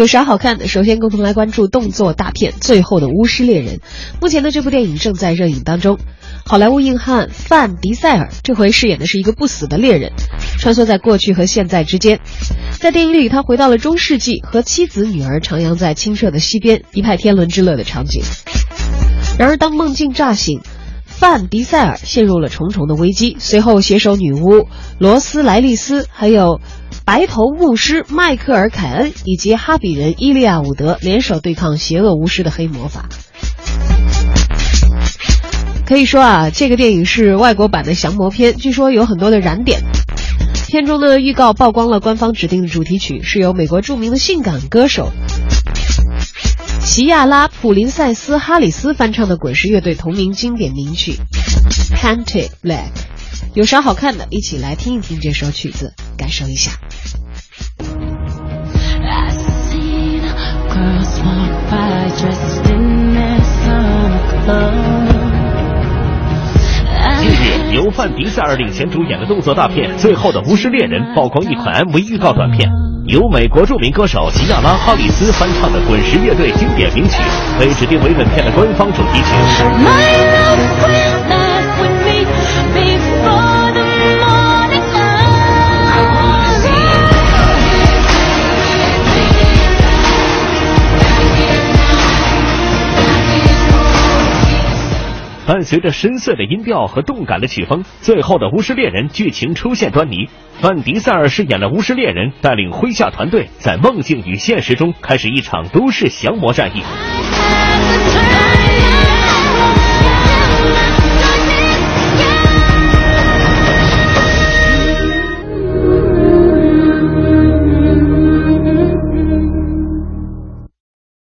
有啥好看的？首先，共同来关注动作大片《最后的巫师猎人》。目前的，这部电影正在热映当中。好莱坞硬汉范迪塞尔这回饰演的是一个不死的猎人，穿梭在过去和现在之间。在电影里，他回到了中世纪，和妻子、女儿徜徉在清澈的溪边，一派天伦之乐的场景。然而，当梦境乍醒，范迪塞尔陷入了重重的危机。随后，携手女巫罗斯莱利斯，还有。白头牧师迈克尔·凯恩以及哈比人伊利亚·伍德联手对抗邪恶巫师的黑魔法。可以说啊，这个电影是外国版的降魔片，据说有很多的燃点。片中的预告曝光了官方指定的主题曲，是由美国著名的性感歌手齐亚拉·普林塞斯·哈里斯翻唱的滚石乐队同名经典名曲《Painted Black》。有啥好看的？一起来听一听这首曲子，感受一下。近日，由范迪塞尔领衔主演的动作大片《最后的巫师猎人》曝光一款 MV 预告短片，由美国著名歌手吉亚拉·哈里斯翻唱的滚石乐队经典名曲，被指定为本片的官方主题曲。伴随着深邃的音调和动感的曲风，最后的巫师猎人剧情出现端倪。范迪塞尔饰演的巫师猎人，带领麾下团队在梦境与现实中开始一场都市降魔战役。